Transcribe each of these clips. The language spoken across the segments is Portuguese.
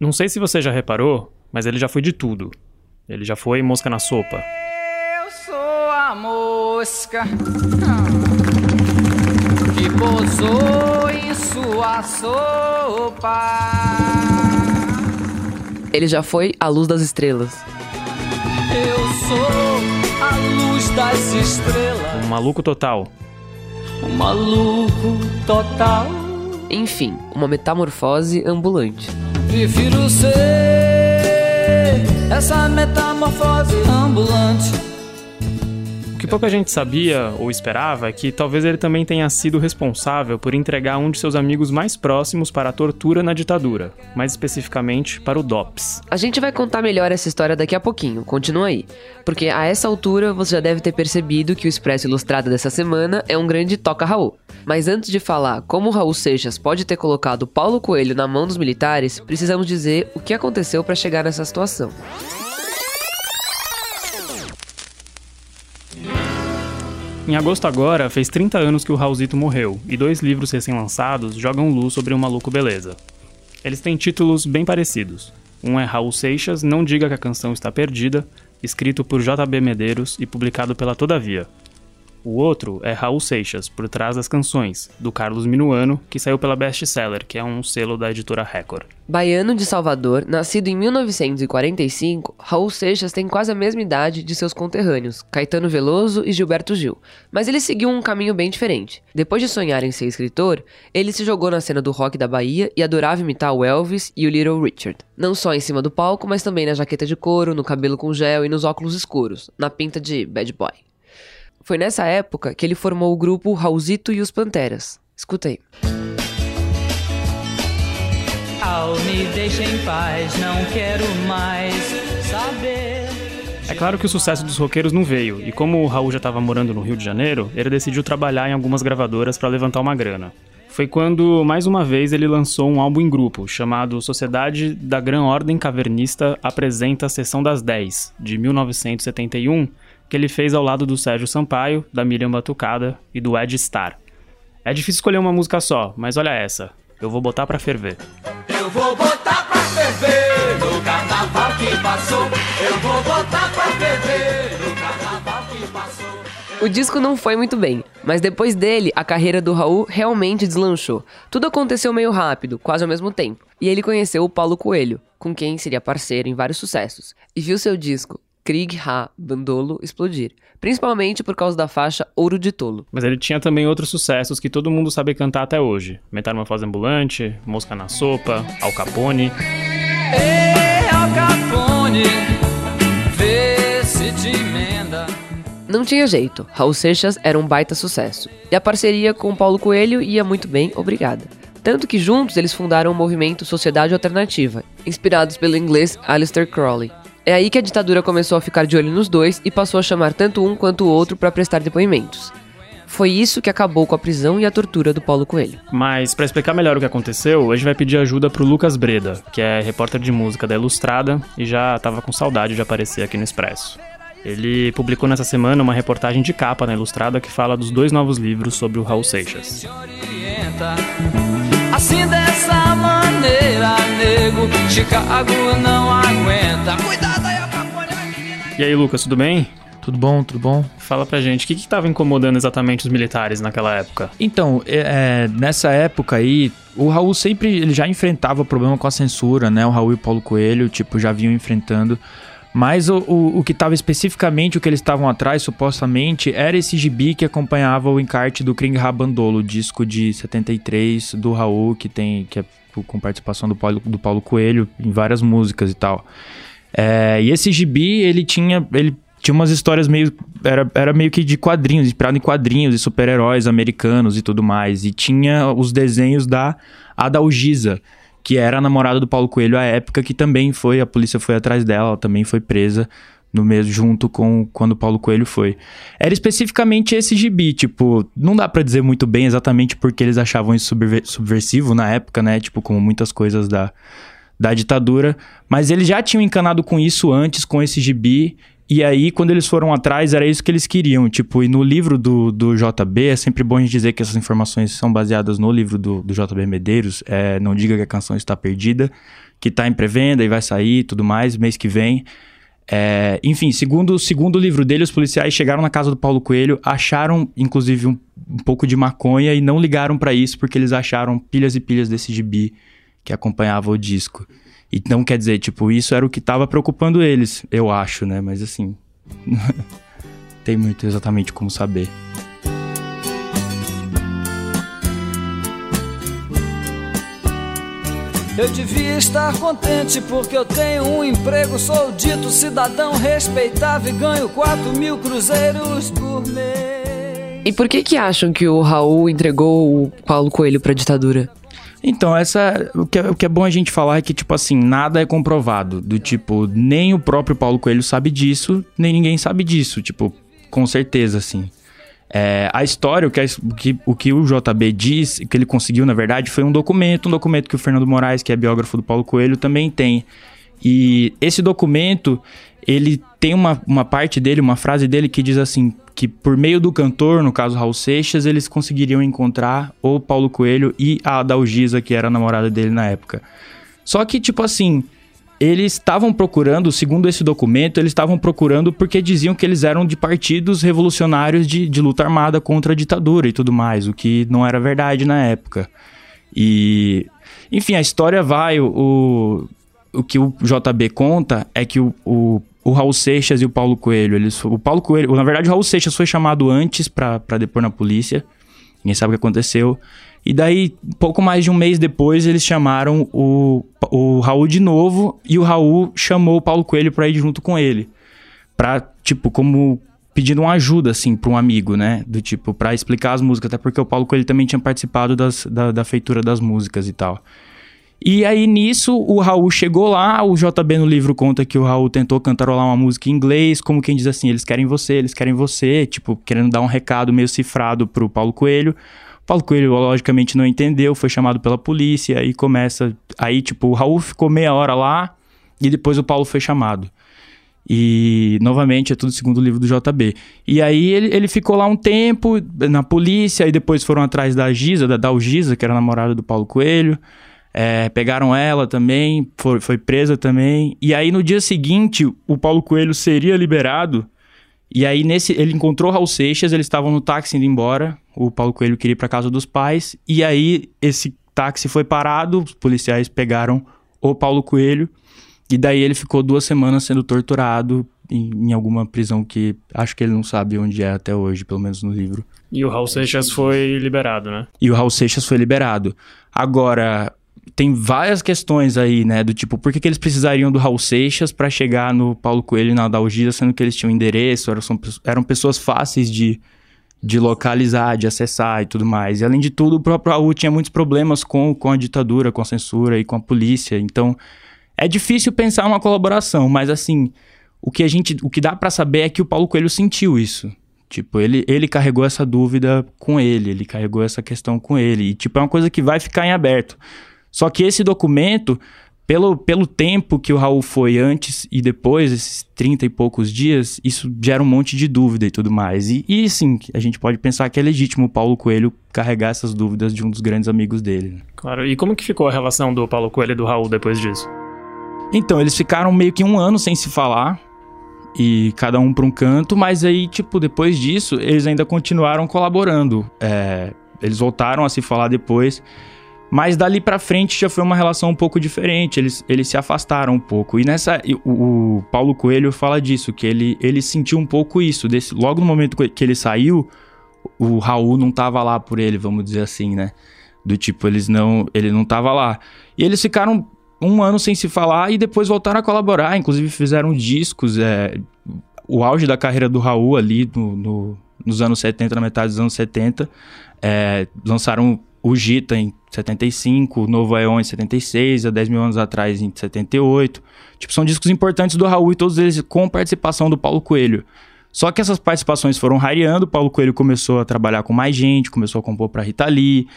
Não sei se você já reparou, mas ele já foi de tudo. Ele já foi mosca na sopa. Eu sou a mosca que pousou em sua sopa. Ele já foi a luz das estrelas. Eu sou a luz das estrelas. Um maluco total. Um maluco total. Enfim, uma metamorfose ambulante. Prefiro ser essa metamorfose ambulante. Que pouca gente sabia ou esperava é que talvez ele também tenha sido responsável por entregar um de seus amigos mais próximos para a tortura na ditadura, mais especificamente para o DOPS. A gente vai contar melhor essa história daqui a pouquinho, continua aí. Porque a essa altura você já deve ter percebido que o Expresso Ilustrado dessa semana é um grande toca Raul. Mas antes de falar como Raul Seixas pode ter colocado Paulo Coelho na mão dos militares, precisamos dizer o que aconteceu para chegar nessa situação. Em agosto agora, fez 30 anos que o Raulzito morreu, e dois livros recém-lançados jogam luz sobre o maluco beleza. Eles têm títulos bem parecidos. Um é Raul Seixas, Não Diga que a Canção Está Perdida, escrito por J.B. Medeiros e publicado pela Todavia. O outro é Raul Seixas, Por Trás das Canções, do Carlos Minuano, que saiu pela Best Seller, que é um selo da editora Record. Baiano de Salvador, nascido em 1945, Raul Seixas tem quase a mesma idade de seus conterrâneos, Caetano Veloso e Gilberto Gil. Mas ele seguiu um caminho bem diferente. Depois de sonhar em ser escritor, ele se jogou na cena do rock da Bahia e adorava imitar o Elvis e o Little Richard. Não só em cima do palco, mas também na jaqueta de couro, no cabelo com gel e nos óculos escuros, na pinta de bad boy. Foi nessa época que ele formou o grupo Raulzito e os Panteras. Escuta aí. Ao me deixa em paz, não quero mais saber. É claro que o sucesso dos roqueiros não veio, e como o Raul já estava morando no Rio de Janeiro, ele decidiu trabalhar em algumas gravadoras para levantar uma grana. Foi quando, mais uma vez, ele lançou um álbum em grupo, chamado Sociedade da Gran Ordem Cavernista Apresenta a Sessão das 10, de 1971, que ele fez ao lado do Sérgio Sampaio, da Miriam Batucada e do Ed Star. É difícil escolher uma música só, mas olha essa. Eu vou botar pra ferver. Eu vou botar pra ferver no carnaval que passou. Eu vou botar pra ferver no carnaval que passou. O disco não foi muito bem, mas depois dele, a carreira do Raul realmente deslanchou. Tudo aconteceu meio rápido, quase ao mesmo tempo. E ele conheceu o Paulo Coelho, com quem seria parceiro em vários sucessos, e viu seu disco Krieg Ha Bandolo explodir, principalmente por causa da faixa Ouro de Tolo. Mas ele tinha também outros sucessos que todo mundo sabe cantar até hoje: Metamorfose Ambulante, Mosca na Sopa, Al Capone. Ei, Al Capone, vê se te emenda. Não tinha jeito, Raul Seixas era um baita sucesso. E a parceria com Paulo Coelho ia muito bem, obrigada. Tanto que juntos eles fundaram o movimento Sociedade Alternativa, inspirados pelo inglês Aleister Crowley. É aí que a ditadura começou a ficar de olho nos dois e passou a chamar tanto um quanto o outro para prestar depoimentos. Foi isso que acabou com a prisão e a tortura do Paulo Coelho. Mas para explicar melhor o que aconteceu, hoje vai pedir ajuda pro Lucas Breda, que é repórter de música da Ilustrada e já tava com saudade de aparecer aqui no Expresso. Ele publicou nessa semana uma reportagem de capa na Ilustrada que fala dos dois novos livros sobre o Raul Seixas. Assim dessa maneira, nego, Chicago não aguenta. Cuidado aí, E aí, Lucas, tudo bem? Tudo bom, tudo bom? Fala pra gente, o que que tava incomodando exatamente os militares naquela época? Então, é, é, nessa época aí, o Raul sempre ele já enfrentava problema com a censura, né? O Raul e o Paulo Coelho, tipo, já vinham enfrentando. Mas o, o, o que estava especificamente, o que eles estavam atrás, supostamente, era esse gibi que acompanhava o encarte do Kring Rabandolo, disco de 73 do Raul, que tem que é com participação do Paulo, do Paulo Coelho em várias músicas e tal. É, e esse gibi, ele tinha, ele tinha umas histórias meio. Era, era meio que de quadrinhos, inspirado em quadrinhos e super-heróis americanos e tudo mais. E tinha os desenhos da Adalgisa, que era a namorada do Paulo Coelho à época, que também foi, a polícia foi atrás dela, ela também foi presa no mesmo junto com quando o Paulo Coelho foi. Era especificamente esse gibi, tipo, não dá para dizer muito bem exatamente porque eles achavam isso subver subversivo na época, né? Tipo, como muitas coisas da, da ditadura, mas eles já tinham encanado com isso antes, com esse gibi, E aí, quando eles foram atrás, era isso que eles queriam. Tipo, e no livro do, do JB, é sempre bom a gente dizer que essas informações são baseadas no livro do, do JB Medeiros. É, não diga que a canção está perdida, que está em pré-venda e vai sair tudo mais, mês que vem. É, enfim, segundo, segundo o livro dele, os policiais chegaram na casa do Paulo Coelho, acharam, inclusive, um, um pouco de maconha e não ligaram para isso porque eles acharam pilhas e pilhas desse gibi que acompanhava o disco. Então, quer dizer, tipo, isso era o que tava preocupando eles, eu acho, né? Mas assim, tem muito exatamente como saber. Eu devia estar contente porque eu tenho um emprego, sou dito cidadão respeitável e ganho 4 mil cruzeiros por mês. E por que que acham que o Raul entregou o Paulo Coelho pra ditadura? Então, essa. O que, é, o que é bom a gente falar é que, tipo assim, nada é comprovado. Do tipo, nem o próprio Paulo Coelho sabe disso, nem ninguém sabe disso. Tipo, com certeza, assim. É, a história, o que, o que, o que o JB diz, que ele conseguiu, na verdade, foi um documento, um documento que o Fernando Moraes, que é biógrafo do Paulo Coelho, também tem. E esse documento, ele tem uma, uma parte dele, uma frase dele que diz assim: que por meio do cantor, no caso Raul Seixas, eles conseguiriam encontrar o Paulo Coelho e a Adalgisa, que era a namorada dele na época. Só que, tipo assim, eles estavam procurando, segundo esse documento, eles estavam procurando porque diziam que eles eram de partidos revolucionários de, de luta armada contra a ditadura e tudo mais, o que não era verdade na época. E, enfim, a história vai, o, o, que o JB conta é que o, o, o Raul Seixas e o Paulo Coelho, eles, o Paulo Coelho, na verdade o Raul Seixas foi chamado antes para depor na polícia, ninguém sabe o que aconteceu, e daí, pouco mais de um mês depois, eles chamaram o, o Raul de novo e o Raul chamou o Paulo Coelho pra ir junto com ele. Pra, tipo, como pedindo uma ajuda, assim, pra um amigo, né? Do tipo, pra explicar as músicas, até porque o Paulo Coelho também tinha participado das, da, da feitura das músicas e tal. E aí nisso o Raul chegou lá, o JB no livro conta que o Raul tentou cantarolar uma música em inglês, como quem diz assim, eles querem você, eles querem você, tipo, querendo dar um recado meio cifrado pro Paulo Coelho. Paulo Coelho, logicamente, não entendeu, foi chamado pela polícia e começa. Aí, tipo, o Raul ficou meia hora lá e depois o Paulo foi chamado. E, novamente, é tudo segundo o livro do JB. E aí ele, ele ficou lá um tempo na polícia, e depois foram atrás da Giza, da Dalgisa, que era namorada do Paulo Coelho. É, pegaram ela também, foi, foi presa também. E aí no dia seguinte, o Paulo Coelho seria liberado e aí, nesse, ele encontrou Raul Seixas, eles estavam no táxi indo embora. O Paulo Coelho queria ir pra casa dos pais. E aí, esse táxi foi parado, os policiais pegaram o Paulo Coelho. E daí ele ficou duas semanas sendo torturado em, em, alguma prisão que acho que ele não sabe onde é até hoje, pelo menos no livro. E o Raul Seixas foi liberado, né? E o Raul Seixas foi liberado. Agora, tem várias questões aí, né? Do tipo, por que, que eles precisariam do Raul Seixas para chegar no Paulo Coelho e na Adalgisa, sendo que eles tinham endereço, eram, eram pessoas fáceis de, de localizar, de acessar e tudo mais. E além de tudo, o próprio Raul tinha muitos problemas com, com a ditadura, com a censura e com a polícia. Então, é difícil pensar uma colaboração, mas assim, o que a gente, o que dá para saber é que o Paulo Coelho sentiu isso. Tipo, ele, ele carregou essa dúvida com ele, ele carregou essa questão com ele. E, tipo, é uma coisa que vai ficar em aberto. Só que esse documento, pelo, pelo tempo que o Raul foi antes e depois, esses 30 e poucos dias, isso gera um monte de dúvida e tudo mais. E, e sim, a gente pode pensar que é legítimo o Paulo Coelho carregar essas dúvidas de um dos grandes amigos dele. Né? Claro, e como que ficou a relação do Paulo Coelho e do Raul depois disso? Então, eles ficaram meio que um ano sem se falar, e cada um para um canto, mas aí, tipo, depois disso, eles ainda continuaram colaborando. É, eles voltaram a se falar depois. Mas dali para frente já foi uma relação um pouco diferente, eles, eles se afastaram um pouco. E nessa o, o, Paulo Coelho fala disso, que ele, ele sentiu um pouco isso, desse, logo no momento que ele saiu, o Raul não tava lá por ele, vamos dizer assim, né? Do tipo, eles não, ele não tava lá. E eles ficaram um ano sem se falar e depois voltaram a colaborar, inclusive fizeram discos, é, o auge da carreira do Raul ali no, no, nos anos 70, na metade dos anos 70, é, lançaram o Gita em 75, o Novo Aeon em 76, há 10 mil anos atrás em 78. Tipo, são discos importantes do Raul e todos eles com participação do Paulo Coelho. Só que essas participações foram rareando, o Paulo Coelho começou a trabalhar com mais gente, começou a compor para Rita Lee,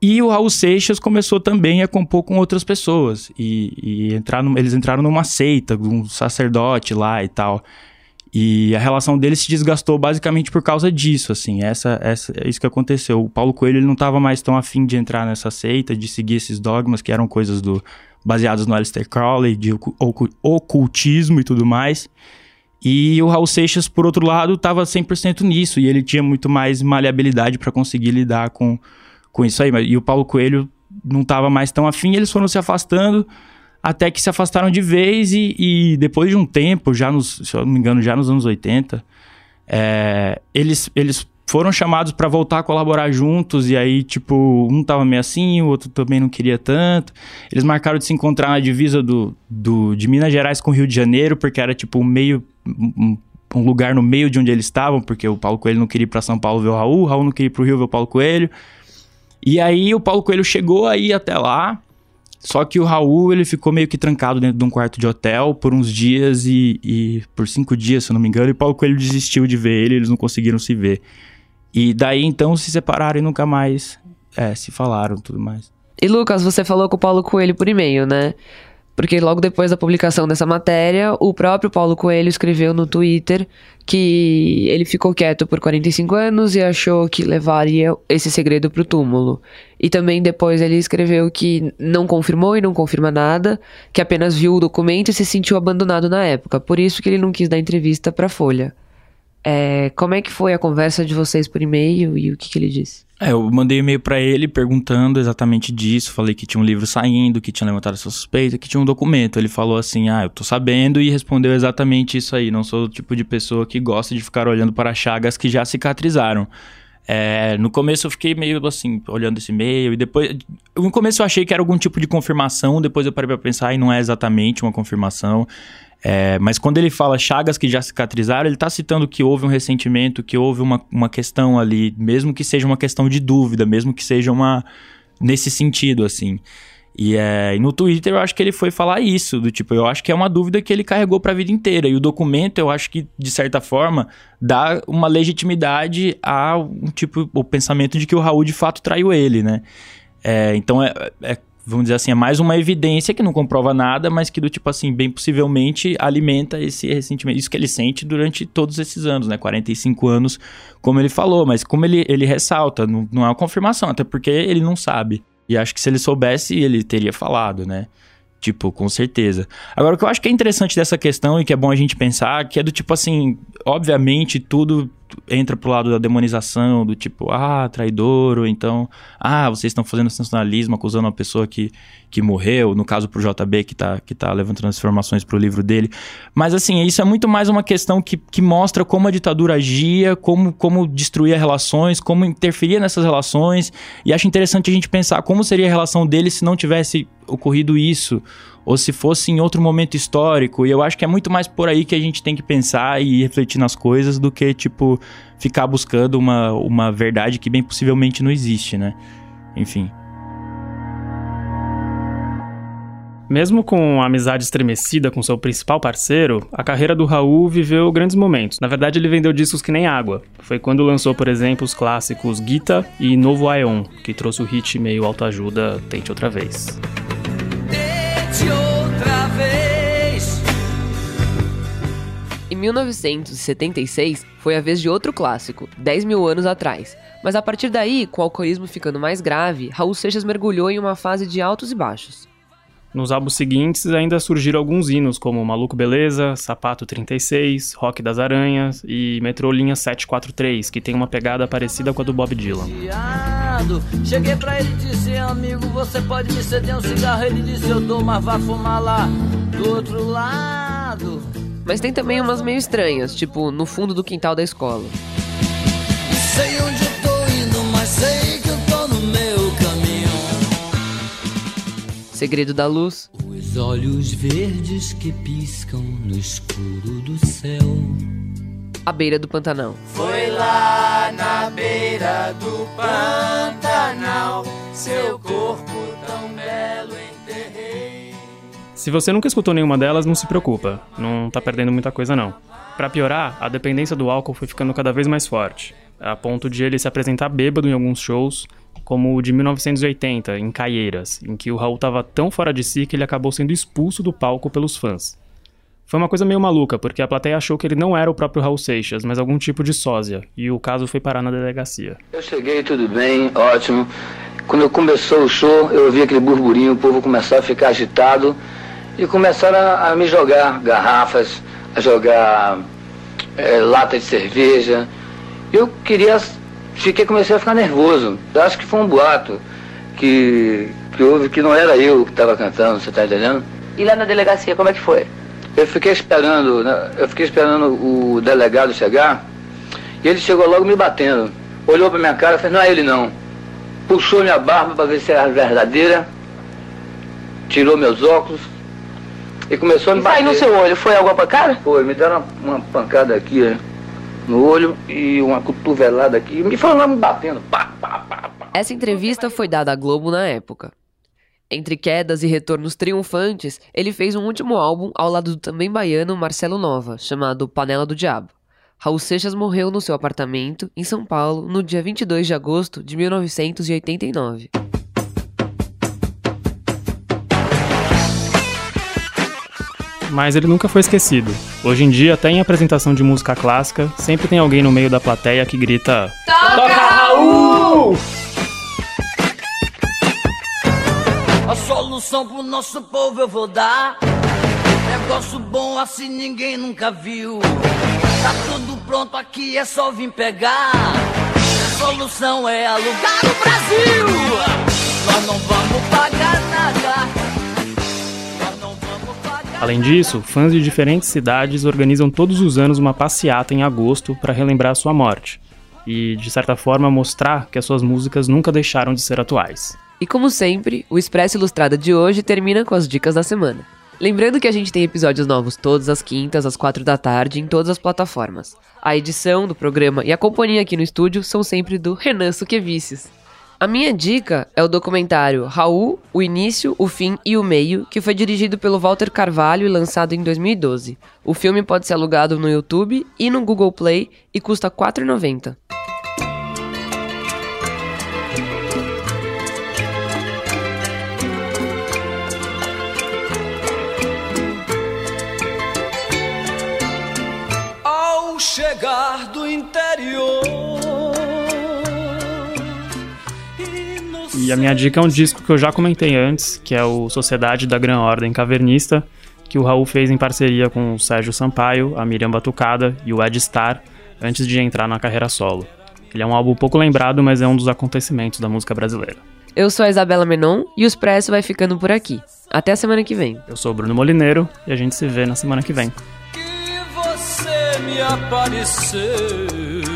e o Raul Seixas começou também a compor com outras pessoas. E, e entrar no, eles entraram numa seita, um sacerdote lá e tal. E a relação dele se desgastou basicamente por causa disso, assim. Essa, essa, é isso que aconteceu. O Paulo Coelho ele não estava mais tão afim de entrar nessa seita, de seguir esses dogmas que eram coisas do baseados no Aleister Crowley, de ocultismo e tudo mais. E o Raul Seixas, por outro lado, estava 100% nisso, e ele tinha muito mais maleabilidade para conseguir lidar com, com isso aí. E o Paulo Coelho não estava mais tão afim, eles foram se afastando até que se afastaram de vez e, e, depois de um tempo, já nos, se eu não me engano, já nos anos 80, é, eles, eles foram chamados para voltar a colaborar juntos e aí, tipo, um tava meio assim, o outro também não queria tanto. Eles marcaram de se encontrar na divisa do, do, de Minas Gerais com o Rio de Janeiro, porque era, tipo, um meio... Um, um lugar no meio de onde eles estavam, porque o Paulo Coelho não queria ir para São Paulo ver o Raul, o Raul não queria ir pro Rio ver o Paulo Coelho. E aí o Paulo Coelho chegou aí até lá, só que o Raul, ele ficou meio que trancado dentro de um quarto de hotel por uns dias e, e por cinco dias, se eu não me engano, e Paulo Coelho desistiu de ver ele, eles não conseguiram se ver. E daí então se separaram e nunca mais é, se falaram tudo mais. E Lucas, você falou com o Paulo Coelho por e-mail, né? Porque logo depois da publicação dessa matéria, o próprio Paulo Coelho escreveu no Twitter que ele ficou quieto por 45 anos e achou que levaria esse segredo para o túmulo. E também depois ele escreveu que não confirmou e não confirma nada, que apenas viu o documento e se sentiu abandonado na época. Por isso que ele não quis dar entrevista para a Folha. É, como é que foi a conversa de vocês por e-mail e o que, que ele disse? É, eu mandei e-mail para ele perguntando exatamente disso. Falei que tinha um livro saindo, que tinha levantado essa suspeita, que tinha um documento. Ele falou assim: Ah, eu tô sabendo, e respondeu exatamente isso aí. Não sou o tipo de pessoa que gosta de ficar olhando para chagas que já cicatrizaram. É, no começo eu fiquei meio assim, olhando esse e-mail, e depois. No começo eu achei que era algum tipo de confirmação, depois eu parei pra pensar e não é exatamente uma confirmação. É, mas quando ele fala chagas que já cicatrizaram, ele está citando que houve um ressentimento, que houve uma, uma questão ali, mesmo que seja uma questão de dúvida, mesmo que seja uma. nesse sentido, assim. E, é, e no Twitter eu acho que ele foi falar isso, do tipo, eu acho que é uma dúvida que ele carregou para a vida inteira. E o documento, eu acho que, de certa forma, dá uma legitimidade ao tipo, o pensamento de que o Raul de fato traiu ele, né? É, então é, é vamos dizer assim, é mais uma evidência que não comprova nada, mas que do tipo assim, bem possivelmente alimenta esse ressentimento, isso que ele sente durante todos esses anos, né, 45 anos, como ele falou, mas como ele, ele ressalta, não, não é uma confirmação, até porque ele não sabe. E acho que se ele soubesse, ele teria falado, né? Tipo, com certeza. Agora, o que eu acho que é interessante dessa questão e que é bom a gente pensar, que é do tipo assim, obviamente tudo entra pro lado da demonização, do tipo, ah, traidor, ou então, ah, vocês estão fazendo sensacionalismo, acusando uma pessoa que, que morreu, no caso pro JB, que tá, que tá levantando as informações pro livro dele. Mas, assim, isso é muito mais uma questão que, que mostra como a ditadura agia, como, como destruía relações, como interferia nessas relações, e acho interessante a gente pensar como seria a relação dele se não tivesse ocorrido isso, ou se fosse em outro momento histórico. E eu acho que é muito mais por aí que a gente tem que pensar e refletir nas coisas do que, tipo, ficar buscando uma, uma verdade que bem possivelmente não existe, né? Enfim. Mesmo com a amizade estremecida com seu principal parceiro, a carreira do Raul viveu grandes momentos. Na verdade, ele vendeu discos que nem água. Foi quando lançou, por exemplo, os clássicos Gita e Novo Aeon, que trouxe o hit meio autoajuda Tente Outra Vez outra vez. Em 1976 foi a vez de outro clássico, 10 mil anos atrás. Mas a partir daí, com o alcoolismo ficando mais grave, Raul Seixas mergulhou em uma fase de altos e baixos. Nos álbuns seguintes ainda surgiram alguns hinos, como Maluco Beleza, Sapato 36, Rock das Aranhas e Metrô Linha 743, que tem uma pegada parecida com a do Bob Dylan. Cheguei pra ele disse, amigo, você pode me ceder um cigarro? Ele disse, eu dou, mas vá fumar lá do outro lado. Mas tem também umas meio estranhas, tipo no fundo do quintal da escola. Sei onde Segredo da luz. Os olhos verdes que piscam no escuro do céu à beira do Pantanal. Foi lá na beira do Pantanal, seu corpo tão belo enterrei. Se você nunca escutou nenhuma delas, não se preocupa, não tá perdendo muita coisa não. Para piorar, a dependência do álcool foi ficando cada vez mais forte, a ponto de ele se apresentar bêbado em alguns shows, como o de 1980, em Caieiras, em que o Raul estava tão fora de si que ele acabou sendo expulso do palco pelos fãs. Foi uma coisa meio maluca, porque a plateia achou que ele não era o próprio Raul Seixas, mas algum tipo de sósia, e o caso foi parar na delegacia. Eu cheguei, tudo bem, ótimo. Quando começou o show, eu ouvi aquele burburinho, o povo começou a ficar agitado e começaram a, a me jogar garrafas, a jogar é, lata de cerveja. Eu queria, fiquei, comecei a ficar nervoso. Eu acho que foi um boato que, que houve, que não era eu que estava cantando, você está entendendo? E lá na delegacia, como é que foi? Eu fiquei esperando, né, eu fiquei esperando o delegado chegar e ele chegou logo me batendo. Olhou para minha cara e falou, não é ele não. Puxou minha barba para ver se era verdadeira, tirou meus óculos, e começou a me bater. no seu olho, foi alguma pancada? Foi, me deram uma, uma pancada aqui né, no olho e uma cotovelada aqui. Me lá me batendo. Pá, pá, pá. Essa entrevista foi dada à Globo na época. Entre quedas e retornos triunfantes, ele fez um último álbum ao lado do também baiano Marcelo Nova, chamado Panela do Diabo. Raul Seixas morreu no seu apartamento, em São Paulo, no dia 22 de agosto de 1989. Mas ele nunca foi esquecido. Hoje em dia, até em apresentação de música clássica, sempre tem alguém no meio da plateia que grita: Toca Raul! A solução pro nosso povo eu vou dar. Negócio bom assim ninguém nunca viu. Tá tudo pronto aqui, é só vir pegar. A solução é alugar o Brasil. Nós não vamos pagar nada. Além disso, fãs de diferentes cidades organizam todos os anos uma passeata em agosto para relembrar sua morte e, de certa forma, mostrar que as suas músicas nunca deixaram de ser atuais. E como sempre, o Expresso Ilustrada de hoje termina com as dicas da semana. Lembrando que a gente tem episódios novos todas as quintas, às quatro da tarde, em todas as plataformas. A edição do programa e a companhia aqui no estúdio são sempre do Renan Suquevicius. A minha dica é o documentário Raul, o Início, o Fim e o Meio, que foi dirigido pelo Walter Carvalho e lançado em 2012. O filme pode ser alugado no YouTube e no Google Play e custa R$ 4,90. E, a minha dica é um disco que eu já comentei antes, que é o Sociedade da Gran Ordem Cavernista, que o Raul fez em parceria com o Sérgio Sampaio, a Miriam Batucada e o Ed Star, antes de entrar na carreira solo. Ele é um álbum pouco lembrado, mas é um dos acontecimentos da música brasileira. Eu sou a Isabela Menon e o Expresso vai ficando por aqui. Até a semana que vem. Eu sou o Bruno Molineiro e a gente se vê na semana que vem. que você me apareceu.